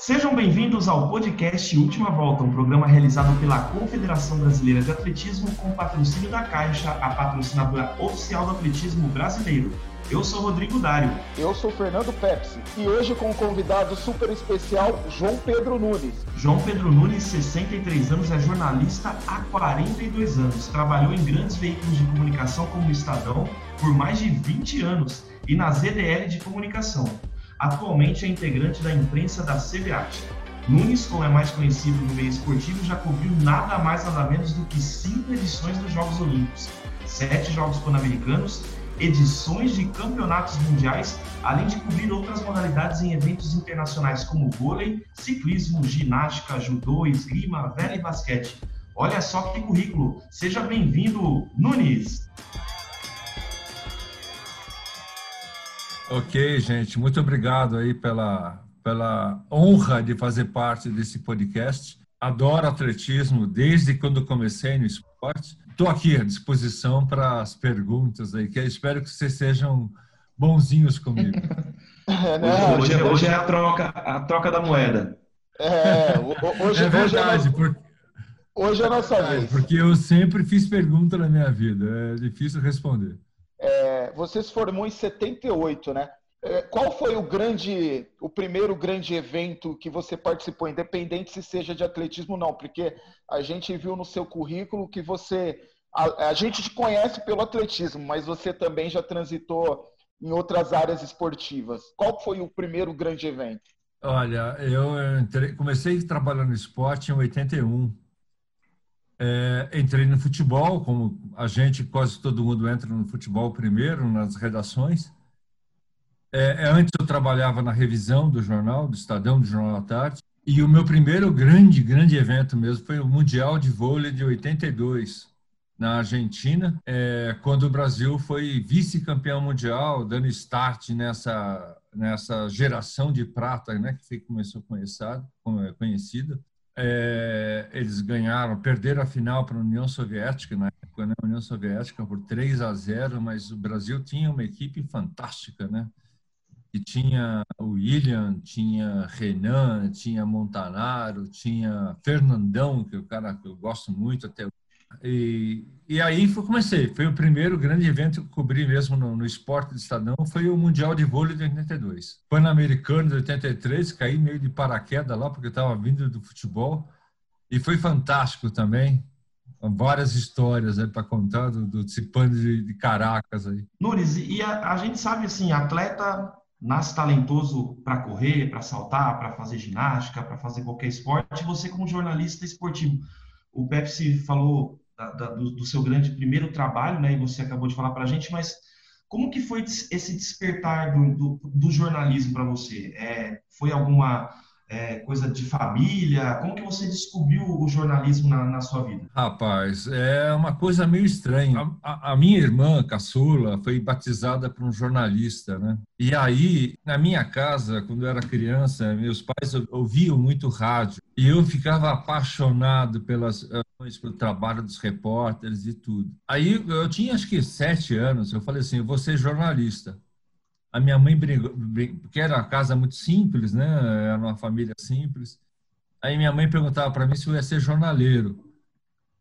Sejam bem-vindos ao podcast Última Volta, um programa realizado pela Confederação Brasileira de Atletismo com patrocínio da Caixa, a patrocinadora oficial do atletismo brasileiro. Eu sou Rodrigo Dário. Eu sou Fernando Pepsi e hoje com um convidado super especial, João Pedro Nunes. João Pedro Nunes, 63 anos, é jornalista há 42 anos. Trabalhou em grandes veículos de comunicação como o Estadão por mais de 20 anos e na ZDL de comunicação. Atualmente é integrante da imprensa da CBAT. Nunes, como é mais conhecido no meio esportivo, já cobriu nada mais nada menos do que cinco edições dos Jogos Olímpicos, sete Jogos Pan-Americanos, edições de campeonatos mundiais, além de cobrir outras modalidades em eventos internacionais como vôlei, ciclismo, ginástica, judô, esgrima, vela e basquete. Olha só que currículo! Seja bem-vindo, Nunes! Ok, gente, muito obrigado aí pela, pela honra de fazer parte desse podcast. Adoro atletismo desde quando comecei no esporte. Estou aqui à disposição para as perguntas aí, que eu espero que vocês sejam bonzinhos comigo. Não, hoje, hoje, é a troca, a troca da moeda. É, hoje, é verdade, hoje é, porque, hoje é a nossa vez. Porque eu sempre fiz pergunta na minha vida, é difícil responder. É, você se formou em 78, né? É, qual foi o grande, o primeiro grande evento que você participou, independente se seja de atletismo ou não? Porque a gente viu no seu currículo que você, a, a gente te conhece pelo atletismo, mas você também já transitou em outras áreas esportivas. Qual foi o primeiro grande evento? Olha, eu comecei trabalhando no esporte em 81. É, entrei no futebol, como a gente, quase todo mundo entra no futebol primeiro, nas redações. É, é, antes eu trabalhava na revisão do jornal, do Estadão, do Jornal da Tarde. E o meu primeiro grande, grande evento mesmo foi o Mundial de Vôlei de 82, na Argentina, é, quando o Brasil foi vice-campeão mundial, dando start nessa, nessa geração de prata, né, que começou conhecida. É, eles ganharam, perderam a final para a União Soviética, na época, né? A União Soviética por 3 a 0, mas o Brasil tinha uma equipe fantástica, né? E tinha o William, tinha Renan, tinha Montanaro, tinha Fernandão, que é o cara que eu gosto muito até e, e aí foi, comecei. Foi o primeiro grande evento que cobri mesmo no, no esporte do Estadão, foi o Mundial de Vôlei de 82. Pan-Americano de 83, caí meio de paraquedas lá, porque estava vindo do futebol. E foi fantástico também. Várias histórias para contar do, do de, de, Caracas aí. Nunes, e a, a gente sabe assim, atleta nasce talentoso para correr, para saltar, para fazer ginástica, para fazer qualquer esporte. Você como jornalista esportivo, o Pepsi falou da, do, do, seu grande primeiro trabalho, né? E você acabou de falar para a gente, mas como que foi esse despertar do, do, do jornalismo para você? É, foi alguma é, coisa de família? Como que você descobriu o jornalismo na, na sua vida? Rapaz, é uma coisa meio estranha. A, a, minha irmã, caçula, foi batizada por um jornalista, né? E aí, na minha casa, quando eu era criança, meus pais ouviam muito rádio e eu ficava apaixonado pelas pelo trabalho dos repórteres e tudo. Aí eu tinha acho que sete anos, eu falei assim, eu vou ser jornalista a minha mãe brigou, porque era uma casa muito simples, né? Era uma família simples. Aí minha mãe perguntava para mim se eu ia ser jornaleiro.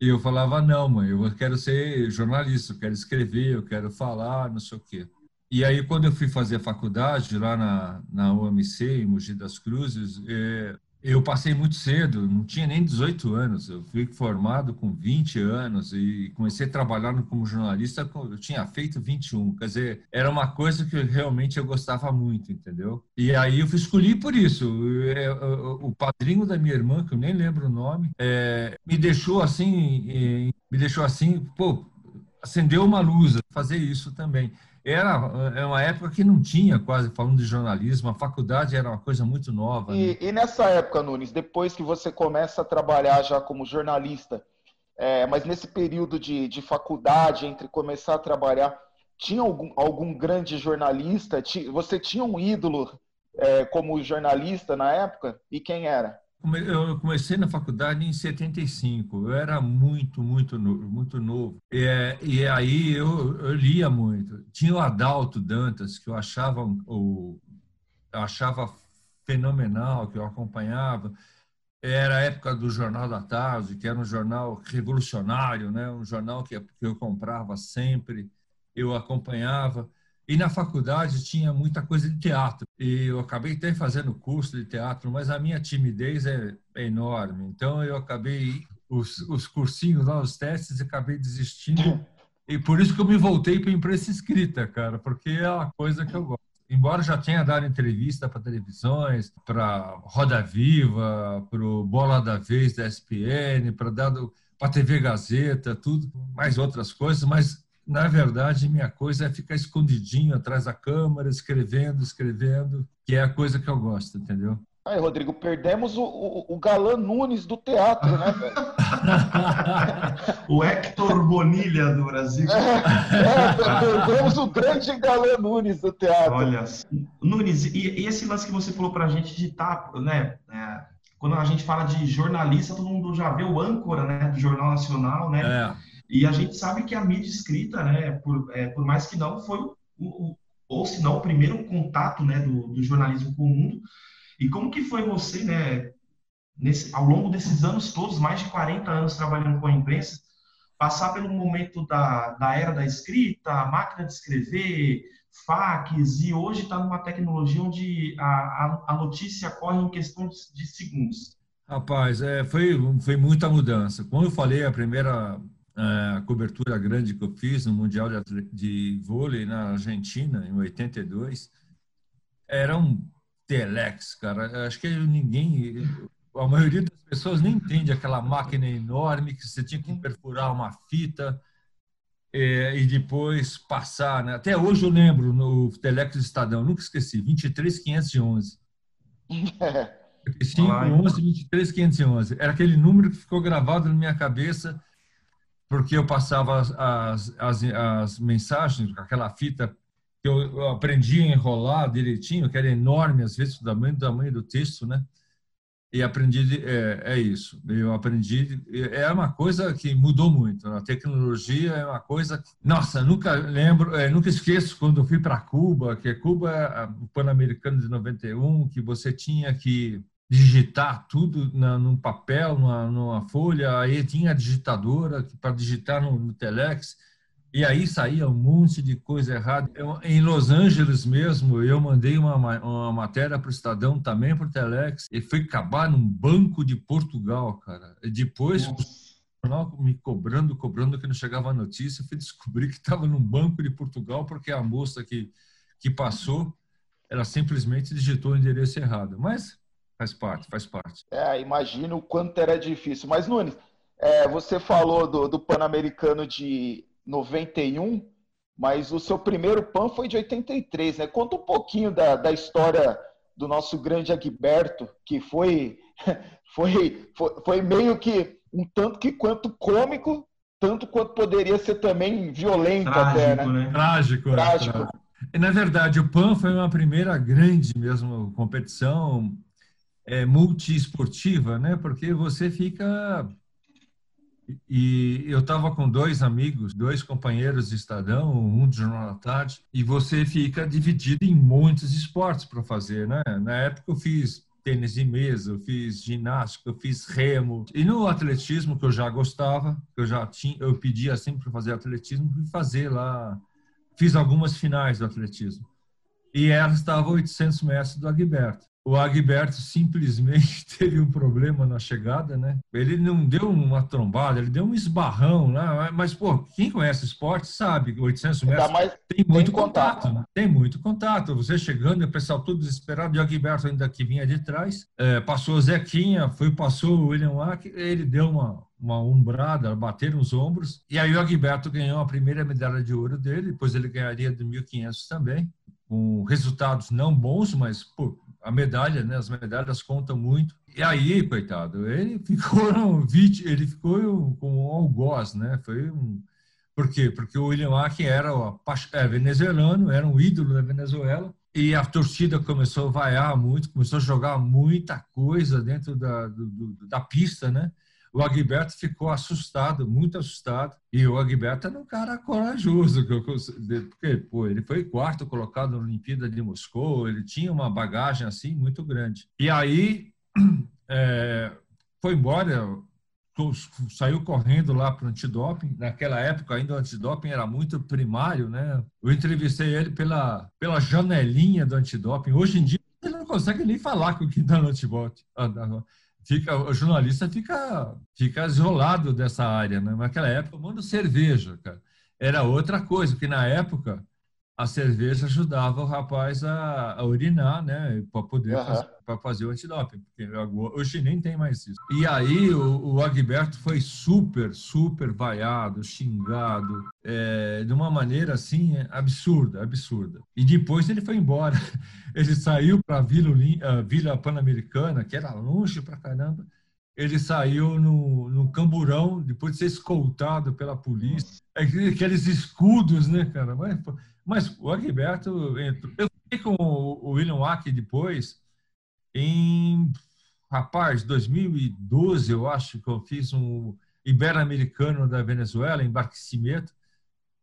E eu falava, não, mãe, eu quero ser jornalista, eu quero escrever, eu quero falar, não sei o quê. E aí, quando eu fui fazer a faculdade lá na, na UMC, em Mogi das Cruzes, é, eu passei muito cedo, não tinha nem 18 anos. Eu fui formado com 20 anos e comecei a trabalhar como jornalista. Eu tinha feito 21, quer dizer, era uma coisa que realmente eu gostava muito, entendeu? E aí eu escolhi por isso. É, o padrinho da minha irmã, que eu nem lembro o nome, é, me deixou assim, me deixou assim, pô, acendeu uma luz, fazer isso também era, era uma época que não tinha quase falando de jornalismo, a faculdade era uma coisa muito nova. E, né? e nessa época, Nunes, depois que você começa a trabalhar já como jornalista, é, mas nesse período de, de faculdade, entre começar a trabalhar, tinha algum, algum grande jornalista? Você tinha um ídolo é, como jornalista na época? E quem era? Eu comecei na faculdade em 75. Eu era muito, muito, muito novo. E, e aí eu, eu, lia muito. Tinha o Adalto Dantas, que eu achava, eu achava fenomenal que eu acompanhava. Era a época do Jornal da Tarde, que era um jornal revolucionário, né? um jornal que eu comprava sempre, eu acompanhava. E na faculdade tinha muita coisa de teatro. E eu acabei até fazendo curso de teatro, mas a minha timidez é, enorme. Então eu acabei os, os cursinhos lá, os testes, acabei desistindo. E por isso que eu me voltei para a imprensa escrita, cara, porque é uma coisa que eu gosto embora já tenha dado entrevista para televisões, para Roda Viva, para o Bola da Vez da ESPN, para dado para TV Gazeta, tudo, mais outras coisas, mas na verdade minha coisa é ficar escondidinho atrás da câmera, escrevendo, escrevendo, que é a coisa que eu gosto, entendeu? Aí, Rodrigo, perdemos o, o, o galã Nunes do teatro, né, o Hector Bonilha do Brasil. É, é, perdemos o grande galã Nunes do teatro. Olha, Nunes, e, e esse lance que você falou pra gente de estar, tá, né, é, quando a gente fala de jornalista, todo mundo já vê o âncora, né, do Jornal Nacional, né? É. E a gente sabe que a mídia escrita, né, por, é, por mais que não, foi o, o, ou se não, o primeiro contato, né, do, do jornalismo com o mundo. E como que foi você, né, nesse, ao longo desses anos todos, mais de 40 anos trabalhando com a imprensa, passar pelo momento da, da era da escrita, máquina de escrever, fax, e hoje está numa tecnologia onde a, a, a, notícia corre em questão de, segundos? Rapaz, é, foi, foi muita mudança. Como eu falei, a primeira é, cobertura grande que eu fiz no Mundial de, de Vôlei na Argentina, em 82, era um telex, cara. Acho que ninguém, a maioria das pessoas nem entende aquela máquina enorme que você tinha que perfurar uma fita é, e depois passar, né? Até hoje eu lembro no telex do Estadão, nunca esqueci, 23511. 511 23511. Era aquele número que ficou gravado na minha cabeça porque eu passava as, as, as mensagens com aquela fita que eu aprendi a enrolar direitinho, que era enorme, às vezes, do tamanho, do tamanho do texto, né? E aprendi, é, é isso, eu aprendi, é uma coisa que mudou muito, a tecnologia é uma coisa, nossa, nunca lembro, é, nunca esqueço quando eu fui para Cuba, que Cuba é o Pan-Americano de 91, que você tinha que digitar tudo na, num papel, numa, numa folha, aí tinha a digitadora para digitar no, no telex, e aí saía um monte de coisa errada. Eu, em Los Angeles mesmo, eu mandei uma, uma matéria para o Estadão, também para o Telex, e foi acabar num banco de Portugal, cara. E depois, o me cobrando, cobrando que não chegava a notícia, fui descobrir que estava num banco de Portugal, porque a moça que, que passou, ela simplesmente digitou o endereço errado. Mas faz parte, faz parte. É, imagino o quanto era difícil. Mas, Nunes, é, você falou do, do Pan-Americano de 91, mas o seu primeiro PAN foi de 83, né? Conta um pouquinho da, da história do nosso grande Agberto, que foi, foi, foi, foi meio que um tanto que quanto cômico, tanto quanto poderia ser também violento trágico, até, né? né? Trágico. É, trágico. É, Na verdade, o PAN foi uma primeira grande mesmo competição é, multiesportiva, né? Porque você fica e eu estava com dois amigos, dois companheiros de Estadão, um de Jornal da Tarde, e você fica dividido em muitos esportes para fazer, né? Na época eu fiz tênis de mesa, eu fiz ginástica, eu fiz remo. E no atletismo, que eu já gostava, eu já tinha, eu pedia sempre para fazer atletismo, fui fazer lá, fiz algumas finais do atletismo. E ela estava 800 metros do Agberto o Agberto simplesmente teve um problema na chegada, né? Ele não deu uma trombada, ele deu um esbarrão, né? Mas, pô, quem conhece esporte sabe que 800 metros mais, tem muito tem contato. contato né? Tem muito contato. Você chegando, o pessoal todo desesperado, e o Agberto ainda que vinha de trás, é, passou o Zequinha, foi, passou o William Wack, ele deu uma, uma umbrada, bateram os ombros, e aí o Agberto ganhou a primeira medalha de ouro dele, depois ele ganharia de 1.500 também, com resultados não bons, mas, pô, a medalha, né? As medalhas contam muito. E aí, coitado, ele ficou ele ficou com um algoz, né? Foi um por quê? Porque o William Akin era é, venezuelano, era um ídolo da Venezuela, e a torcida começou a vaiar muito, começou a jogar muita coisa dentro da, do, da pista, né? O Agberto ficou assustado, muito assustado. E o Agberto era um cara corajoso, porque pô, ele foi quarto colocado na Olimpíada de Moscou, ele tinha uma bagagem assim muito grande. E aí é, foi embora, saiu correndo lá para o antidoping. Naquela época ainda o antidoping era muito primário, né? Eu entrevistei ele pela, pela janelinha do antidoping. Hoje em dia ele não consegue nem falar com quem está no antidoping. Fica, o jornalista fica, fica isolado dessa área, né? Naquela época, tomando cerveja, cara. Era outra coisa, porque na época a cerveja ajudava o rapaz a, a urinar, né? Para poder uhum. fazer, fazer o antidoping. Porque hoje nem tem mais isso. E aí o, o Agberto foi super, super vaiado, xingado, é, de uma maneira assim absurda, absurda. E depois ele foi embora. Ele saiu para a Vila, Vila Pan-Americana, que era longe para caramba ele saiu no, no camburão, depois de ser escoltado pela polícia. Aqueles escudos, né, cara? Mas, mas o Agberto entrou. Eu fiquei com o William Wack depois, em, rapaz, 2012, eu acho que eu fiz um Ibero-Americano da Venezuela, em Barquisimeto.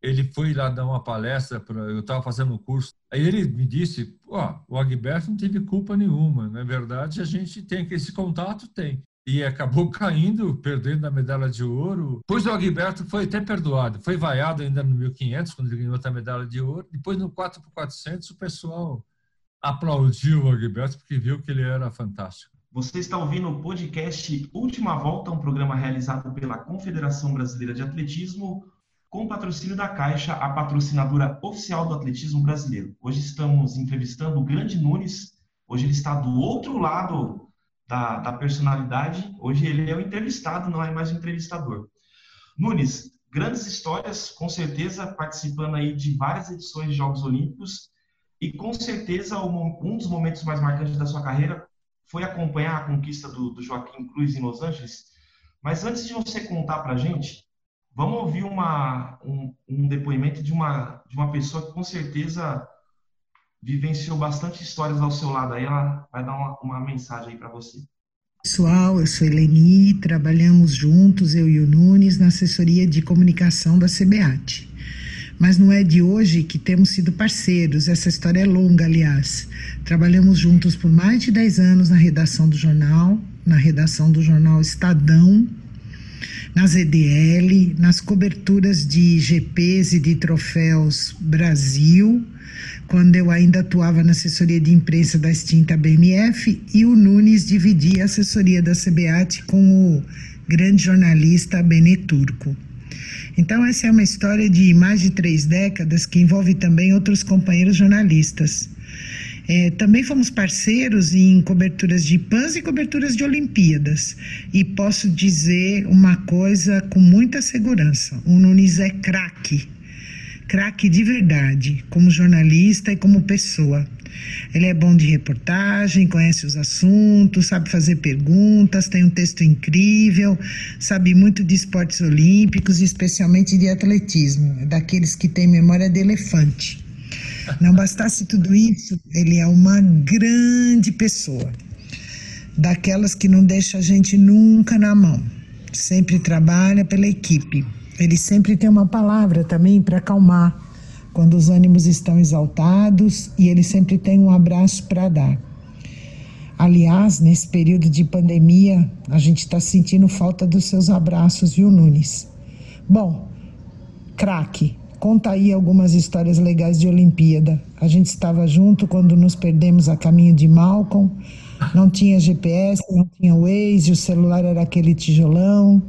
Ele foi lá dar uma palestra, pra, eu estava fazendo um curso. Aí ele me disse: oh, o Agberto não teve culpa nenhuma. Na verdade, a gente tem que esse contato, tem e acabou caindo, perdendo a medalha de ouro. Depois o Agberto foi até perdoado, foi vaiado ainda no 1500, quando ele ganhou outra medalha de ouro. Depois no 4x400 o pessoal aplaudiu o Agberto porque viu que ele era fantástico. Você está ouvindo o podcast Última Volta, um programa realizado pela Confederação Brasileira de Atletismo, com patrocínio da Caixa, a patrocinadora oficial do atletismo brasileiro. Hoje estamos entrevistando o Grande Nunes. Hoje ele está do outro lado da, da personalidade. Hoje ele é o entrevistado, não é mais o entrevistador. Nunes, grandes histórias, com certeza participando aí de várias edições de Jogos Olímpicos e com certeza um dos momentos mais marcantes da sua carreira foi acompanhar a conquista do, do Joaquim Cruz em Los Angeles. Mas antes de você contar para a gente, vamos ouvir uma, um, um, depoimento de uma, de uma pessoa que com certeza vivenciou bastante histórias ao seu lado. Aí ela vai dar uma, uma mensagem aí para você. Pessoal, eu sou Eleni, trabalhamos juntos, eu e o Nunes, na assessoria de comunicação da CBAT. Mas não é de hoje que temos sido parceiros, essa história é longa, aliás. Trabalhamos juntos por mais de 10 anos na redação do jornal, na redação do jornal Estadão, na ZDL, nas coberturas de GPs e de troféus Brasil, quando eu ainda atuava na assessoria de imprensa da extinta BMF, e o Nunes dividia a assessoria da CBAT com o grande jornalista Benê Turco. Então, essa é uma história de mais de três décadas que envolve também outros companheiros jornalistas. É, também fomos parceiros em coberturas de PANs e coberturas de Olimpíadas. E posso dizer uma coisa com muita segurança: o Nunes é craque craque de verdade, como jornalista e como pessoa. Ele é bom de reportagem, conhece os assuntos, sabe fazer perguntas, tem um texto incrível, sabe muito de esportes olímpicos, especialmente de atletismo, daqueles que têm memória de elefante. Não bastasse tudo isso, ele é uma grande pessoa, daquelas que não deixa a gente nunca na mão, sempre trabalha pela equipe ele sempre tem uma palavra também para acalmar quando os ânimos estão exaltados e ele sempre tem um abraço para dar. Aliás, nesse período de pandemia, a gente está sentindo falta dos seus abraços, viu, Nunes? Bom, craque, conta aí algumas histórias legais de Olimpíada. A gente estava junto quando nos perdemos a caminho de Malcolm. Não tinha GPS, não tinha Waze, o celular era aquele tijolão.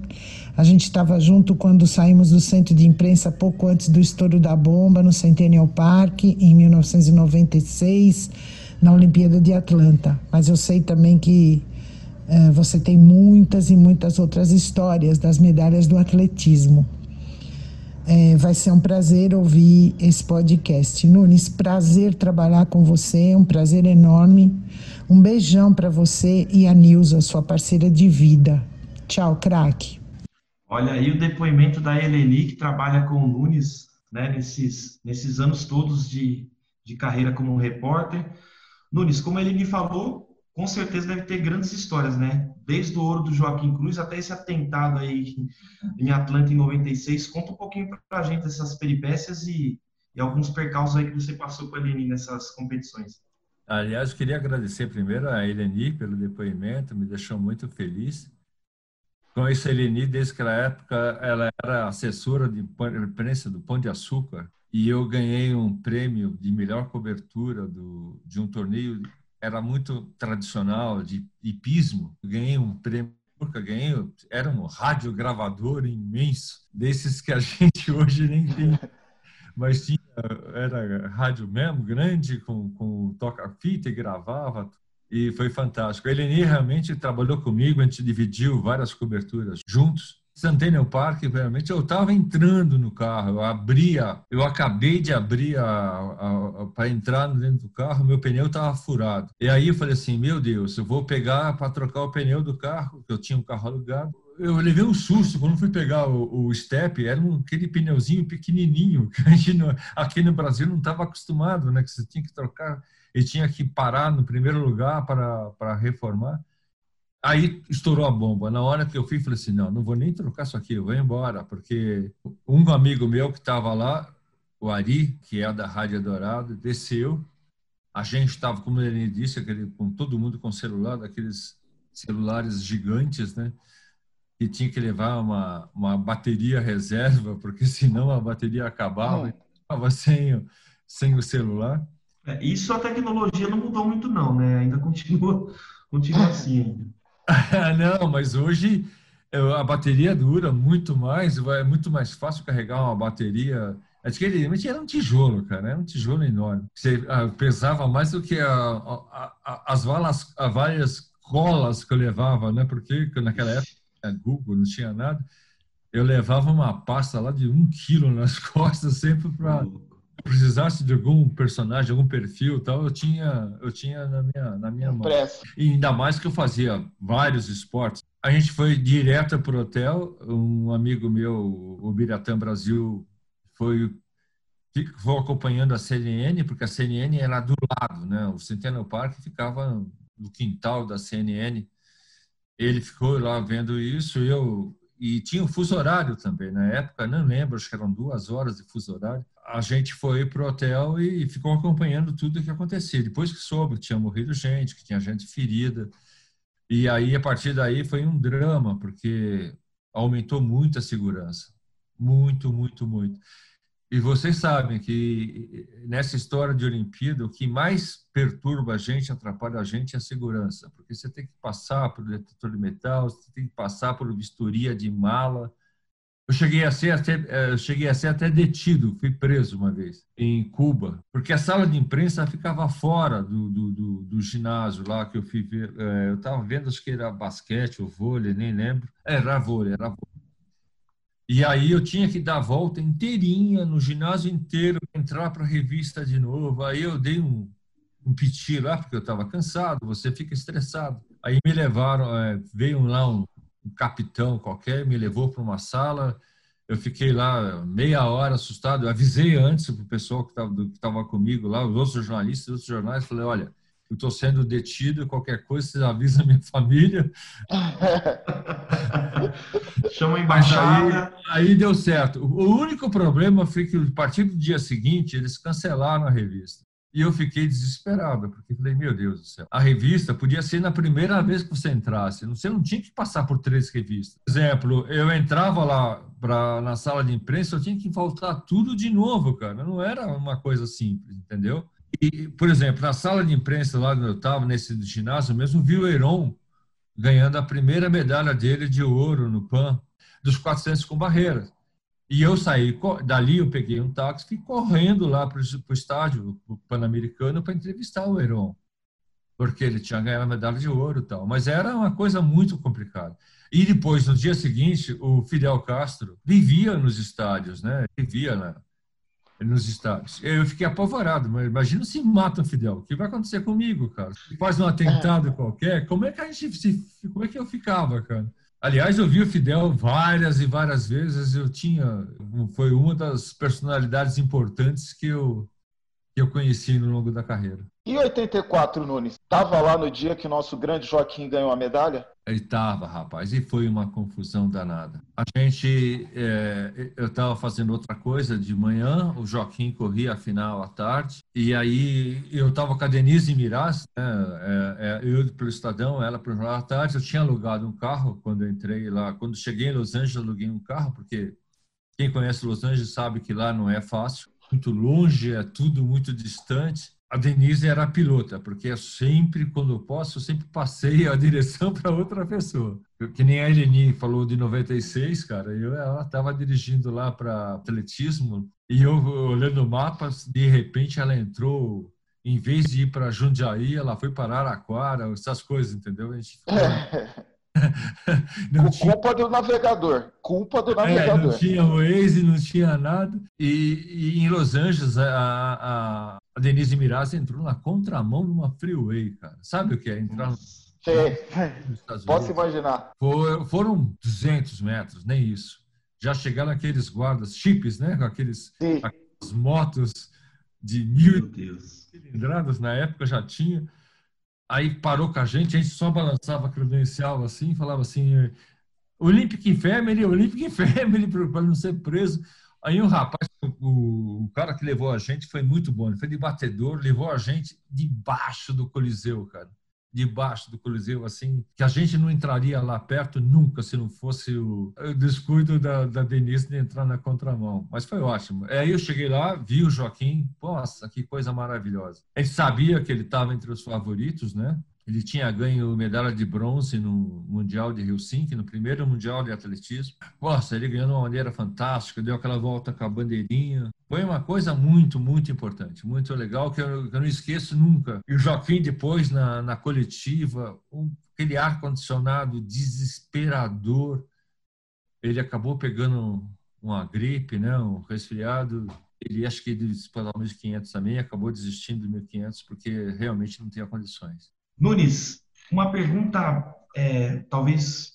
A gente estava junto quando saímos do centro de imprensa pouco antes do estouro da bomba no Centennial Park, em 1996, na Olimpíada de Atlanta. Mas eu sei também que eh, você tem muitas e muitas outras histórias das medalhas do atletismo. É, vai ser um prazer ouvir esse podcast. Nunes, prazer trabalhar com você, um prazer enorme. Um beijão para você e a Nilza, sua parceira de vida. Tchau, craque. Olha aí o depoimento da Eleni, que trabalha com o Nunes né, nesses, nesses anos todos de, de carreira como repórter. Nunes, como ele me falou, com certeza deve ter grandes histórias, né? Desde o ouro do Joaquim Cruz até esse atentado aí em Atlanta em 96. Conta um pouquinho para a gente essas peripécias e, e, alguns percalços aí que você passou com a Eleni nessas competições. Aliás, queria agradecer primeiro a Eleni pelo depoimento, me deixou muito feliz. Conheço a Eleni desde aquela época, ela era assessora de imprensa do Pão de Açúcar e eu ganhei um prêmio de melhor cobertura do, de um torneio era muito tradicional de hipismo. Ganhei um prêmio ganhei, era um radiogravador imenso, desses que a gente hoje nem tem. Mas tinha, era rádio mesmo, grande, com, com toca-fita e gravava. E foi fantástico. A Eleni realmente trabalhou comigo, a gente dividiu várias coberturas juntos. Centennial Park, realmente, eu estava entrando no carro, eu abria, eu acabei de abrir para entrar dentro do carro, meu pneu estava furado. E aí eu falei assim, meu Deus, eu vou pegar para trocar o pneu do carro, que eu tinha um carro alugado. Eu levei um susto quando fui pegar o, o step, era um, aquele pneuzinho pequenininho, que a gente no, aqui no Brasil não estava acostumado, né, que você tinha que trocar e tinha que parar no primeiro lugar para reformar. Aí estourou a bomba. Na hora que eu fui, falei assim: não, não vou nem trocar isso aqui, eu vou embora. Porque um amigo meu que estava lá, o Ari, que é da Rádio Dourado, desceu. A gente estava, como ele disse, aquele, com todo mundo com celular, daqueles celulares gigantes, né? E tinha que levar uma, uma bateria reserva, porque senão a bateria acabava, estava sem, sem o celular. É, isso a tecnologia não mudou muito, não, né? Ainda continua, continua assim ainda. Não, mas hoje a bateria dura muito mais, é muito mais fácil carregar uma bateria. Antigamente era um tijolo, cara, era um tijolo enorme. Você ah, pesava mais do que a, a, a, as valas, as várias colas que eu levava, né? Porque naquela época Google não tinha nada. Eu levava uma pasta lá de um quilo nas costas sempre para precisasse de algum personagem, algum perfil tal, eu tinha, eu tinha na minha, na minha mão. E ainda mais que eu fazia vários esportes. A gente foi direto para o hotel. Um amigo meu, o Biratã Brasil, foi, foi acompanhando a CNN, porque a CNN era do lado, né? O Centennial Park ficava no quintal da CNN. Ele ficou lá vendo isso. Eu e tinha um fuso horário também na época, não lembro, acho que eram duas horas de fuso horário a gente foi para o hotel e ficou acompanhando tudo o que acontecia. Depois que soube que tinha morrido gente, que tinha gente ferida. E aí, a partir daí, foi um drama, porque aumentou muito a segurança. Muito, muito, muito. E vocês sabem que nessa história de Olimpíada, o que mais perturba a gente, atrapalha a gente é a segurança. Porque você tem que passar por detector de metal, você tem que passar por vistoria de mala, eu cheguei a ser até, eh, cheguei a ser até detido, fui preso uma vez em Cuba, porque a sala de imprensa ficava fora do, do, do, do ginásio lá que eu fui ver. Eh, eu estava vendo, acho que era basquete ou vôlei, nem lembro. Era vôlei, era vôlei. E aí eu tinha que dar a volta inteirinha no ginásio inteiro, entrar para a revista de novo. Aí eu dei um, um piti lá, porque eu estava cansado, você fica estressado. Aí me levaram, é, veio lá um um capitão qualquer, me levou para uma sala. Eu fiquei lá meia hora assustado. Eu avisei antes para o pessoal que estava comigo lá, os outros jornalistas, os outros jornais. Falei: olha, eu estou sendo detido, qualquer coisa, você avisa a minha família. Chama a embaixada. Aí, aí, deu certo. O único problema foi que, a partir do dia seguinte, eles cancelaram a revista. E eu fiquei desesperado, porque falei, meu Deus do céu. A revista podia ser na primeira vez que você entrasse. Você não tinha que passar por três revistas. Por exemplo, eu entrava lá pra, na sala de imprensa, eu tinha que voltar tudo de novo, cara. Não era uma coisa simples, entendeu? E, por exemplo, na sala de imprensa lá onde eu estava, nesse ginásio mesmo, vi o Heron ganhando a primeira medalha dele de ouro no PAN, dos 400 com barreiras. E eu saí dali, eu peguei um táxi, fui correndo lá para o estádio pan-americano para entrevistar o Heron, porque ele tinha ganhado a medalha de ouro e tal. Mas era uma coisa muito complicada. E depois, no dia seguinte, o Fidel Castro vivia nos estádios, né? Vivia né? nos estádios. Eu fiquei apavorado, mas imagina se mata o Fidel. O que vai acontecer comigo, cara? Se faz um atentado qualquer, como é que a gente se, como é que eu ficava, cara? Aliás, eu vi o Fidel várias e várias vezes. Eu tinha, foi uma das personalidades importantes que eu que eu conheci no longo da carreira. E 84, Nunes? Estava lá no dia que o nosso grande Joaquim ganhou a medalha? Ele estava, rapaz, e foi uma confusão danada. A gente, é, eu estava fazendo outra coisa de manhã, o Joaquim corria a final à tarde, e aí eu estava com a Denise Miraz, né, é, é, eu pelo Estadão, ela pelo Jornal à tarde, eu tinha alugado um carro quando entrei lá, quando cheguei em Los Angeles, aluguei um carro, porque quem conhece Los Angeles sabe que lá não é fácil, muito longe, é tudo muito distante, a Denise era a pilota, porque eu sempre, quando eu posso, eu sempre passei a direção para outra pessoa. Que nem a Eleni falou de 96, cara, eu, ela estava dirigindo lá para atletismo e eu olhando o mapa, de repente ela entrou, em vez de ir para Jundiaí, ela foi para Araquara, essas coisas, entendeu? A gente ficou... não tinha... Culpa do navegador. Culpa do navegador. É, não tinha Waze, não tinha nada. E, e em Los Angeles, a, a, a Denise Miraz entrou na contramão numa freeway, cara. Sabe o que é entrar no... Posso imaginar. For, foram 200 metros, nem isso. Já chegaram aqueles guardas chips, né? Com aqueles, aquelas motos de mil cilindradas, na época já tinha. Aí parou com a gente, a gente só balançava a credencial assim, falava assim, Olympic Family, Olympic Family, para não ser preso. Aí o rapaz, o, o, cara que levou a gente foi muito bom, ele foi de batedor, levou a gente debaixo do Coliseu, cara debaixo do Coliseu, assim, que a gente não entraria lá perto nunca se não fosse o, o descuido da, da Denise de entrar na contramão. Mas foi ótimo. Aí eu cheguei lá, vi o Joaquim, nossa, que coisa maravilhosa. Ele sabia que ele estava entre os favoritos, né? Ele tinha ganho medalha de bronze no Mundial de Helsinki, no primeiro Mundial de Atletismo. Nossa, ele ganhou de uma maneira fantástica, deu aquela volta com a bandeirinha. Foi uma coisa muito, muito importante, muito legal, que eu, que eu não esqueço nunca. E o Joaquim, depois, na, na coletiva, um, aquele ar-condicionado desesperador, ele acabou pegando uma gripe, né, um resfriado. Ele acho que ele disputou 1.500 também, acabou desistindo do 1.500 porque realmente não tinha condições. Nunes, uma pergunta, é, talvez,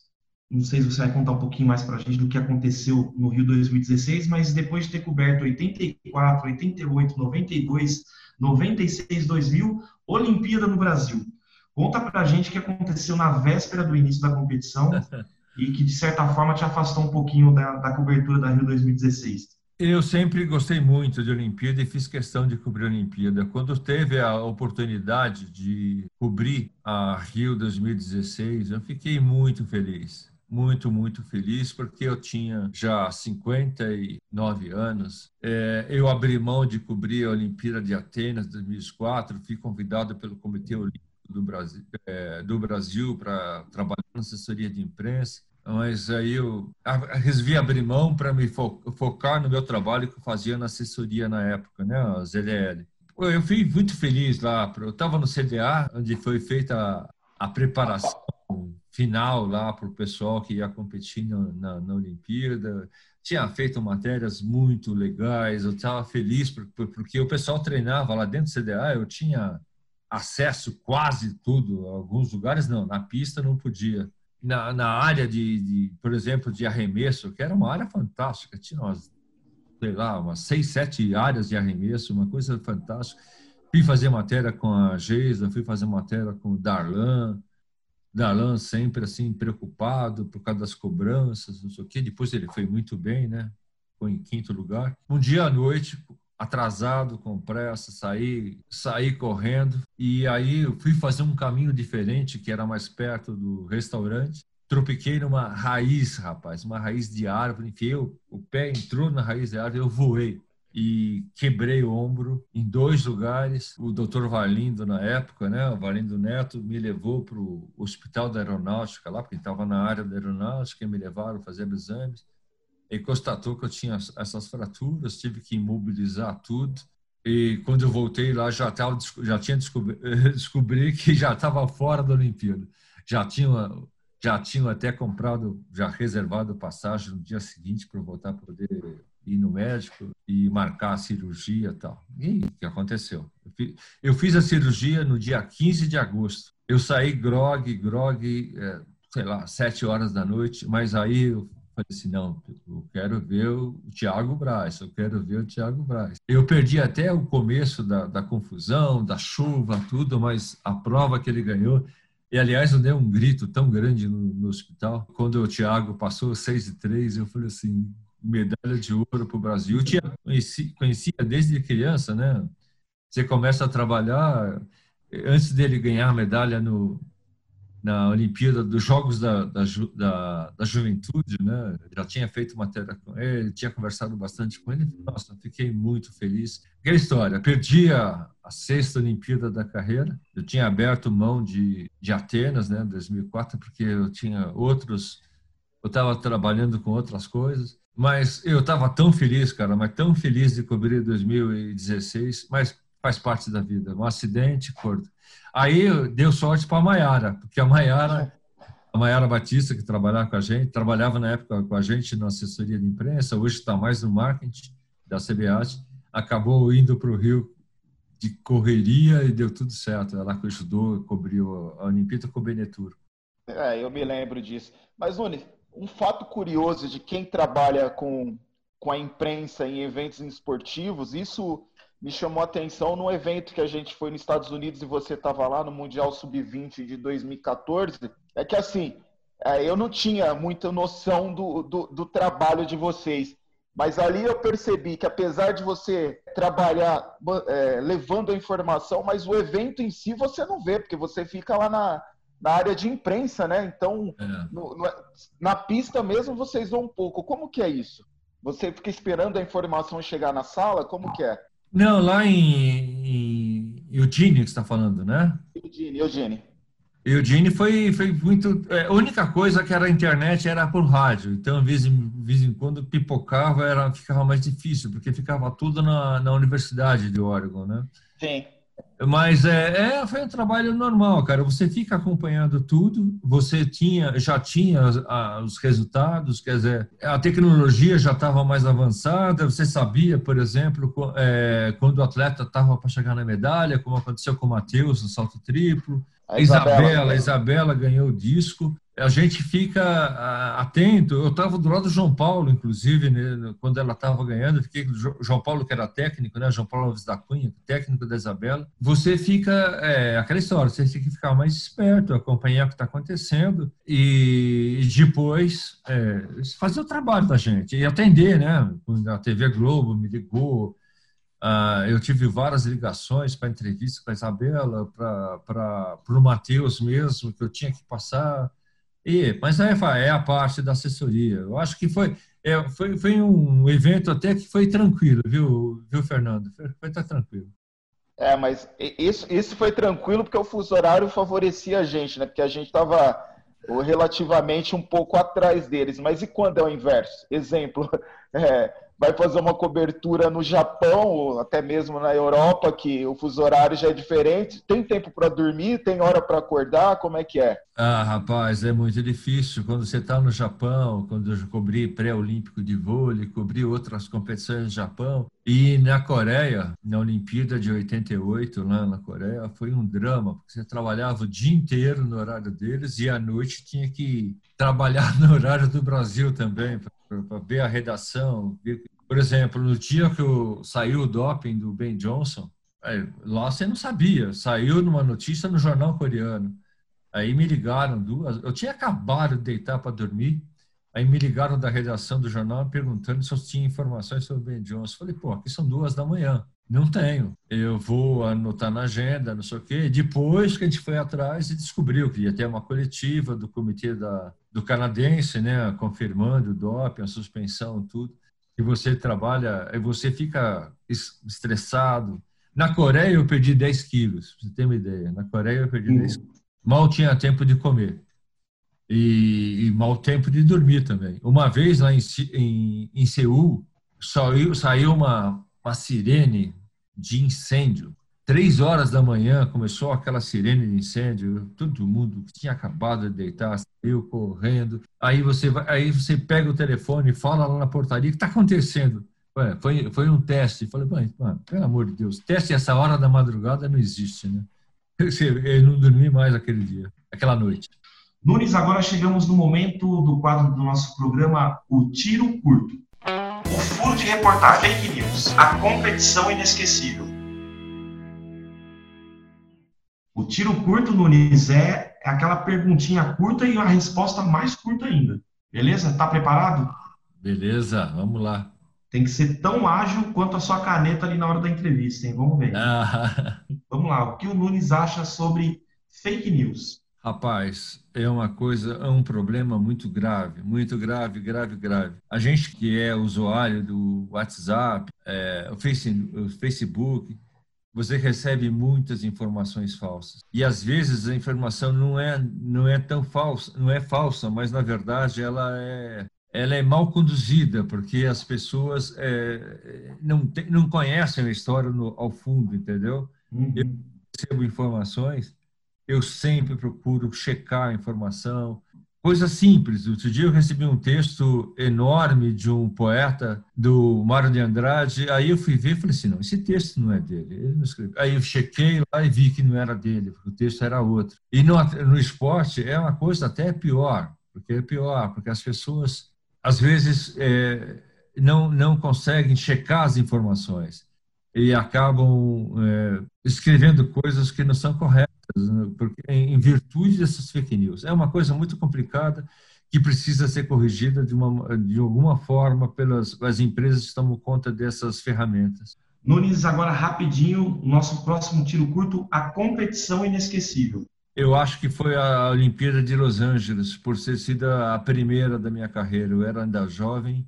não sei se você vai contar um pouquinho mais para a gente do que aconteceu no Rio 2016, mas depois de ter coberto 84, 88, 92, 96, 2000, Olimpíada no Brasil. Conta para a gente o que aconteceu na véspera do início da competição e que, de certa forma, te afastou um pouquinho da, da cobertura da Rio 2016. Eu sempre gostei muito de Olimpíada e fiz questão de cobrir a Olimpíada. Quando teve a oportunidade de cobrir a Rio 2016, eu fiquei muito feliz. Muito, muito feliz, porque eu tinha já 59 anos. É, eu abri mão de cobrir a Olimpíada de Atenas 2004, fui convidado pelo Comitê Olímpico do Brasil, é, do Brasil para trabalhar na assessoria de imprensa. Mas aí eu resolvi abrir mão para me focar no meu trabalho que eu fazia na assessoria na época, né, a ZDL. Eu fui muito feliz lá. Eu estava no CDA, onde foi feita a preparação final lá para o pessoal que ia competir na, na, na, Olimpíada. Tinha feito matérias muito legais. Eu estava feliz porque o pessoal treinava lá dentro do CDA. Eu tinha acesso quase tudo. Alguns lugares não, na pista não podia na, na área de, de, por exemplo, de arremesso, que era uma área fantástica, tinha umas, sei lá, umas seis, sete áreas de arremesso, uma coisa fantástica. Fui fazer matéria com a Geisa, fui fazer matéria com o Darlan, Darlan sempre assim preocupado por causa das cobranças, não sei o quê. Depois ele foi muito bem, né? Foi em quinto lugar. Um dia à noite, atrasado, com pressa, saí, saí correndo e aí eu fui fazer um caminho diferente, que era mais perto do restaurante. Tropiquei numa raiz, rapaz, uma raiz de árvore, enfiei o, o pé, entrou na raiz de árvore, eu voei e quebrei o ombro em dois lugares. O doutor Valindo, na época, né, o Valindo Neto, me levou para o Hospital da Aeronáutica, lá, porque estava na área da aeronáutica, me levaram fazer exames. Ele constatou que eu tinha essas fraturas, tive que imobilizar tudo. E quando eu voltei lá, já, tava, já tinha descobri, descobri que já estava fora da Olimpíada. Já tinha, já tinha até comprado, já reservado passagem no dia seguinte para voltar para poder ir no médico e marcar a cirurgia e tal. E o que aconteceu? Eu fiz a cirurgia no dia 15 de agosto. Eu saí grog, grog, é, sei lá, sete horas da noite, mas aí eu falei assim, não, eu quero ver o Thiago Braz, eu quero ver o Thiago Braz. Eu perdi até o começo da, da confusão, da chuva, tudo, mas a prova que ele ganhou, e, aliás, eu dei um grito tão grande no, no hospital. Quando o Thiago passou 6 e 3, eu falei assim, medalha de ouro para o Brasil. Eu tinha, conheci, conhecia desde criança, né? Você começa a trabalhar, antes dele ganhar medalha no, na Olimpíada dos Jogos da, da, da, da, Juventude, né? Já tinha feito matéria com ele, tinha conversado bastante com ele. Nossa, fiquei muito feliz. Aquela história, perdi a, a sexta Olimpíada da carreira. Eu tinha aberto mão de, de Atenas, né, 2004, porque eu tinha outros, eu estava trabalhando com outras coisas. Mas eu estava tão feliz, cara, mas tão feliz de cobrir 2016, mas faz parte da vida. Um acidente, corto. Aí deu sorte para a Maiara, porque a Maiara, a Maiara Batista, que trabalhava com a gente, trabalhava na época com a gente na assessoria de imprensa, hoje está mais no marketing da CBAT, acabou indo para o Rio de correria e deu tudo certo. Ela ajudou, cobriu a Olimpíada com o Beneturo. É, eu me lembro disso. Mas, Nunes, um fato curioso de quem trabalha com, com a imprensa em eventos esportivos, isso me chamou a atenção no evento que a gente foi nos Estados Unidos e você estava lá no Mundial Sub-20 de 2014. É que assim, é, eu não tinha muita noção do, do, do, trabalho de vocês, mas ali eu percebi que apesar de você trabalhar é, levando a informação, mas o evento em si você não vê, porque você fica lá na, na área de imprensa, né? Então, é. no, no, na pista mesmo vocês vão um pouco. Como que é isso? Você fica esperando a informação chegar na sala? Como que é? Não, lá em, em Eugene que você está falando, né? Eugene, Eugene. Eugene foi, foi muito. É, a única coisa que era a internet era por rádio. Então, de vez em, de vez em quando pipocava, era, ficava mais difícil, porque ficava tudo na, na Universidade de Oregon, né? Sim. Mas é, é, foi um trabalho normal, cara. Você fica acompanhando tudo, você tinha, já tinha a, os resultados, quer dizer, a tecnologia já estava mais avançada, você sabia, por exemplo, é, quando o atleta estava para chegar na medalha, como aconteceu com o Matheus no salto triplo. A Isabela, Isabela, a Isabela ganhou o disco a gente fica atento. Eu estava do lado do João Paulo, inclusive, né, quando ela estava ganhando. Fiquei com João Paulo, que era técnico, né? João Paulo Alves da Cunha, técnico da Isabela. Você fica, é, aquela história, você tem que ficar mais esperto, acompanhar o que está acontecendo e depois é, fazer o trabalho da gente e atender, né? A TV Globo me ligou. Uh, eu tive várias ligações para entrevista com a Isabela, para o Matheus mesmo, que eu tinha que passar. E, mas é, é a parte da assessoria. Eu acho que foi, é, foi, foi um evento até que foi tranquilo, viu, viu Fernando? Foi, foi tá tranquilo. É, mas isso, isso foi tranquilo porque o fuso horário favorecia a gente, né? Porque a gente estava relativamente um pouco atrás deles. Mas e quando é o inverso? Exemplo, é, vai fazer uma cobertura no Japão, ou até mesmo na Europa, que o fuso horário já é diferente. Tem tempo para dormir? Tem hora para acordar? Como é que é? Ah, rapaz, é muito difícil. Quando você está no Japão, quando eu cobri pré-olímpico de vôlei, cobri outras competições no Japão, e na Coreia, na Olimpíada de 88, lá na Coreia, foi um drama, porque você trabalhava o dia inteiro no horário deles e à noite tinha que trabalhar no horário do Brasil também, para ver a redação, ver por exemplo, no dia que eu, saiu o doping do Ben Johnson, lá você não sabia, saiu numa notícia no jornal coreano. Aí me ligaram duas, eu tinha acabado de deitar para dormir, aí me ligaram da redação do jornal perguntando se eu tinha informações sobre o Ben Johnson. Falei, pô, aqui são duas da manhã. Não tenho. Eu vou anotar na agenda, não sei o quê. Depois que a gente foi atrás e descobriu que ia ter uma coletiva do comitê da, do canadense, né, confirmando o doping, a suspensão, tudo que você trabalha, e você fica estressado. Na Coreia eu perdi 10 quilos, pra você ter uma ideia. Na Coreia eu perdi uhum. 10 quilos. Mal tinha tempo de comer. E, e mal tempo de dormir também. Uma vez lá em, em, em Seul, saiu, saiu uma, uma sirene de incêndio Três horas da manhã começou aquela sirene de incêndio, todo mundo que tinha acabado de deitar saiu correndo. Aí você, vai, aí você pega o telefone e fala lá na portaria: o que está acontecendo? Ué, foi, foi um teste. Falei, mano, pelo amor de Deus, teste essa hora da madrugada não existe, né? Eu não dormi mais aquele dia, aquela noite. Nunes, agora chegamos no momento do quadro do nosso programa O Tiro Curto. O furo de reportagem Fake News, a competição inesquecível. O tiro curto, Nunes, é aquela perguntinha curta e a resposta mais curta ainda. Beleza? Tá preparado? Beleza, vamos lá. Tem que ser tão ágil quanto a sua caneta ali na hora da entrevista, hein? Vamos ver. Ah. Vamos lá. O que o Nunes acha sobre fake news? Rapaz, é uma coisa, é um problema muito grave, muito grave, grave, grave. A gente que é usuário do WhatsApp, é, o, Facebook, você recebe muitas informações falsas. E às vezes a informação não é não é tão falsa, não é falsa, mas na verdade ela é ela é mal conduzida porque as pessoas é, não não conhecem a história no, ao fundo, entendeu? Uhum. Eu recebo informações, eu sempre procuro checar a informação, coisa simples. Outro dia eu recebi um texto enorme de um poeta do Mário de Andrade, aí eu fui ver e falei assim, não, esse texto não é dele, ele não escreveu. Aí eu chequei lá e vi que não era dele, o texto era outro. E no, no esporte é uma coisa até pior, porque é pior, porque as pessoas às vezes é, não, não conseguem checar as informações e acabam é, escrevendo coisas que não são corretas, em, em virtude dessas fake news. É uma coisa muito complicada que precisa ser corrigida de, uma, de alguma forma pelas as empresas que tomam conta dessas ferramentas. Nunes, agora rapidinho, nosso próximo tiro curto, a competição inesquecível. Eu acho que foi a Olimpíada de Los Angeles, por ter sido a primeira da minha carreira. Eu era ainda jovem.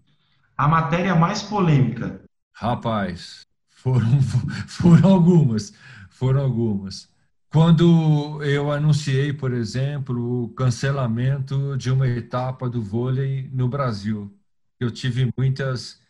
A matéria mais polêmica. Rapaz, foram, foram algumas. Foram algumas. Quando eu anunciei, por exemplo, o cancelamento de uma etapa do vôlei no Brasil, eu tive muitas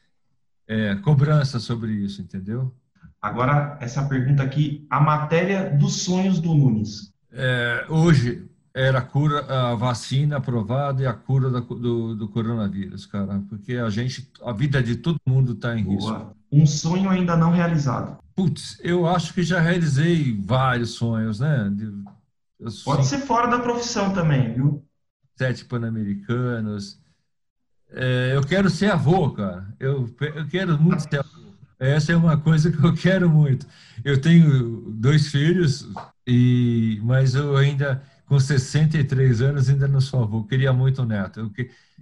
é, cobranças sobre isso, entendeu? Agora, essa pergunta aqui, a matéria dos sonhos do Nunes é, hoje era a cura, a vacina aprovada e a cura da, do, do, coronavírus, cara, porque a gente, a vida de todo mundo está em Boa. risco. Um sonho ainda não realizado. Putz, eu acho que já realizei vários sonhos, né? Pode ser fora da profissão também, viu? Sete pan-americanos. É, eu quero ser avô, cara. Eu, eu quero muito ser avô. Essa é uma coisa que eu quero muito. Eu tenho dois filhos, e mas eu ainda, com 63 anos, ainda não sou avô. Eu queria muito um neto. Eu,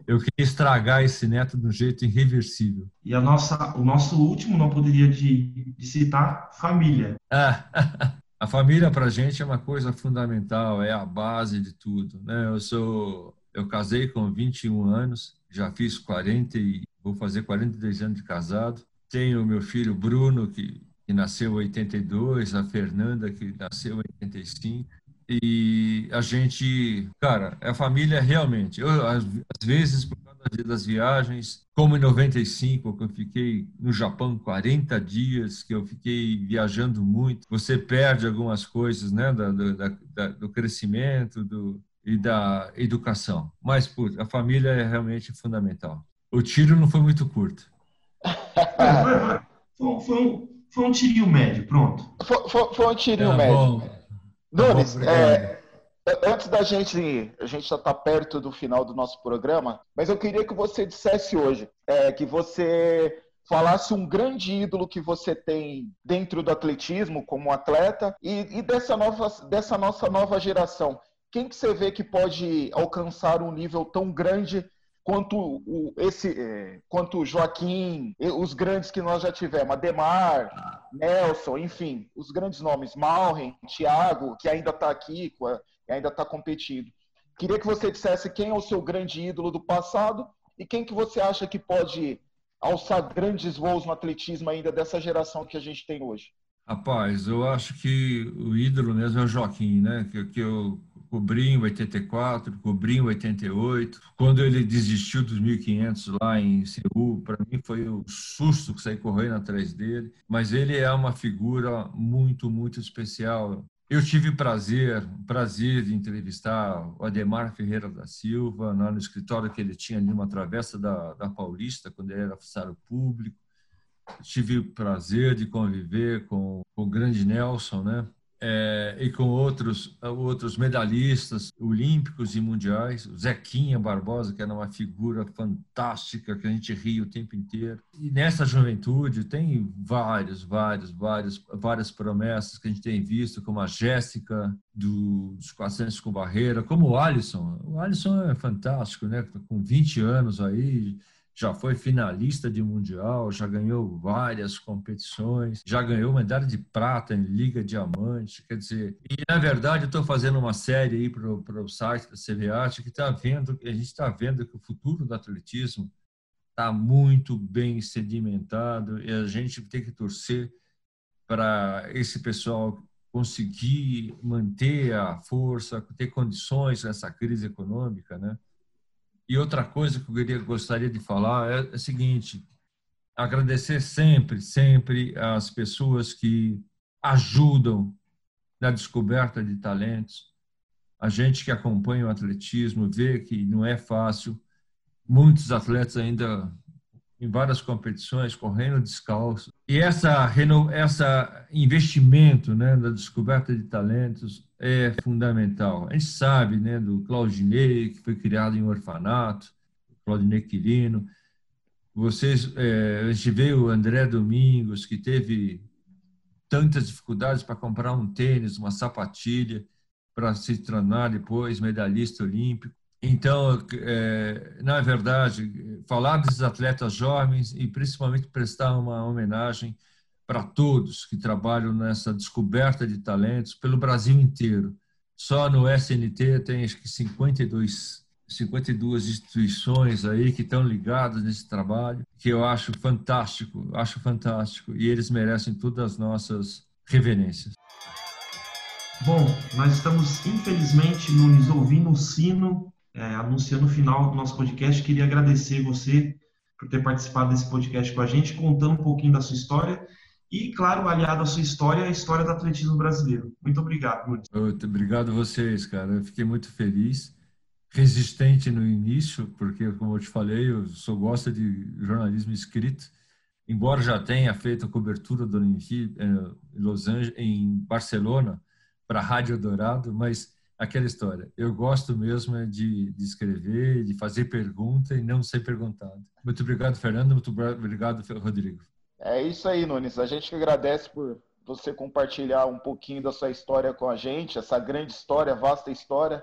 eu queria estragar esse neto de um jeito irreversível. E a nossa, o nosso último não poderia de, de citar família. Ah, a família para a gente é uma coisa fundamental, é a base de tudo. Né? Eu sou, eu casei com 21 anos, já fiz 40 e vou fazer 42 anos de casado. Tenho meu filho Bruno, que, que nasceu em 82, a Fernanda, que nasceu em 85. E a gente, cara, a família realmente. Eu, às, às vezes, por causa das viagens, como em 95, que eu fiquei no Japão 40 dias, que eu fiquei viajando muito, você perde algumas coisas, né, da, da, da, do crescimento do, e da educação. Mas, putz, a família é realmente fundamental. O tiro não foi muito curto. foi, foi, um, foi um tirinho médio, pronto. Foi, foi, foi um tirinho tá médio. Tá Nunes, é, antes da gente, a gente já está perto do final do nosso programa, mas eu queria que você dissesse hoje, é, que você falasse um grande ídolo que você tem dentro do atletismo como atleta e, e dessa, nova, dessa nossa nova geração. Quem que você vê que pode alcançar um nível tão grande quanto o, esse, é, quanto Joaquim, os grandes que nós já tivemos, Ademar, Nelson, enfim, os grandes nomes, Malren, Thiago, que ainda está aqui, ainda está competindo. Queria que você dissesse quem é o seu grande ídolo do passado e quem que você acha que pode alçar grandes voos no atletismo ainda dessa geração que a gente tem hoje. Rapaz, eu acho que o ídolo mesmo é o Joaquim, né? Que, que eu cobri em 84, cobri em 88. Quando ele desistiu dos 1.500 lá em Seul, para mim foi o susto que saí correndo atrás dele. Mas ele é uma figura muito, muito especial. Eu tive prazer, prazer de entrevistar o Ademar Ferreira da Silva no escritório que ele tinha ali numa travessa da, da Paulista, quando ele era funcionário público. Tive o prazer de conviver com, com o grande Nelson, né? É, e com outros, outros medalhistas olímpicos e mundiais. O Zequinha Barbosa, que era uma figura fantástica, que a gente ria o tempo inteiro. E nessa juventude tem vários, vários, vários, várias promessas que a gente tem visto, como a Jéssica do, dos 400 com barreira, como o Alisson. O Alisson é fantástico, né? Com 20 anos aí, já foi finalista de mundial, já ganhou várias competições, já ganhou medalha de prata em Liga Diamante, quer dizer, e na verdade eu estou fazendo uma série aí para o site da CVAT que está vendo, a gente está vendo que o futuro do atletismo está muito bem sedimentado e a gente tem que torcer para esse pessoal conseguir manter a força, ter condições nessa crise econômica, né? E outra coisa que eu queria, gostaria de falar é, é o seguinte: agradecer sempre, sempre as pessoas que ajudam na descoberta de talentos. A gente que acompanha o atletismo vê que não é fácil. Muitos atletas ainda em várias competições correndo descalço. E essa essa investimento, né, na descoberta de talentos é fundamental. A gente sabe né, do Claudinei, que foi criado em um orfanato, Claudinei Quirino. Vocês, é, a gente vê o André Domingos, que teve tantas dificuldades para comprar um tênis, uma sapatilha, para se tornar depois medalhista olímpico. Então, é, na verdade, falar desses atletas jovens e principalmente prestar uma homenagem para todos que trabalham nessa descoberta de talentos pelo Brasil inteiro. Só no SNT tem acho que 52, 52 instituições aí que estão ligadas nesse trabalho, que eu acho fantástico, acho fantástico, e eles merecem todas as nossas reverências. Bom, nós estamos, infelizmente, Nunes, ouvindo o sino, é, anunciando o final do nosso podcast. Queria agradecer você por ter participado desse podcast com a gente, contando um pouquinho da sua história e, claro, aliado à sua história, a história do atletismo brasileiro. Muito obrigado, Nunes. Obrigado a vocês, cara. Eu fiquei muito feliz. Resistente no início, porque, como eu te falei, eu sou gosta de jornalismo escrito. Embora já tenha feito cobertura do Olimpíada eh, em Los Angeles, em Barcelona, para a Rádio Dourado, mas aquela história. Eu gosto mesmo de, de escrever, de fazer pergunta e não ser perguntado. Muito obrigado, Fernando. Muito obrigado, Rodrigo. É isso aí, Nunes. A gente que agradece por você compartilhar um pouquinho da sua história com a gente, essa grande história, vasta história.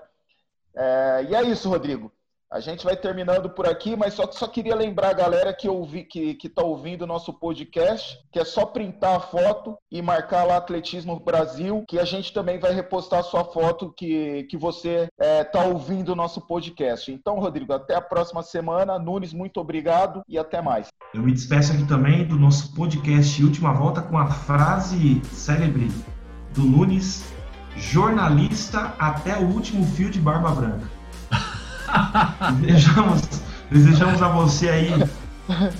É, e é isso, Rodrigo. A gente vai terminando por aqui, mas só, só queria lembrar a galera que ouvi, que, que tá ouvindo o nosso podcast, que é só printar a foto e marcar lá Atletismo Brasil, que a gente também vai repostar a sua foto que, que você é, tá ouvindo o nosso podcast. Então, Rodrigo, até a próxima semana. Nunes, muito obrigado e até mais. Eu me despeço aqui também do nosso podcast Última Volta com a frase célebre do Nunes, jornalista até o último fio de barba branca desejamos, desejamos a você aí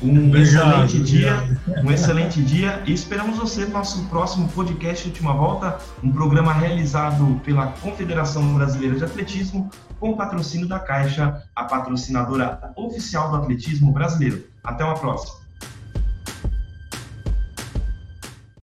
um obrigado, excelente dia, um excelente dia e esperamos você no nosso próximo podcast Última Volta, um programa realizado pela Confederação Brasileira de Atletismo com patrocínio da Caixa, a patrocinadora oficial do atletismo brasileiro. Até uma próxima.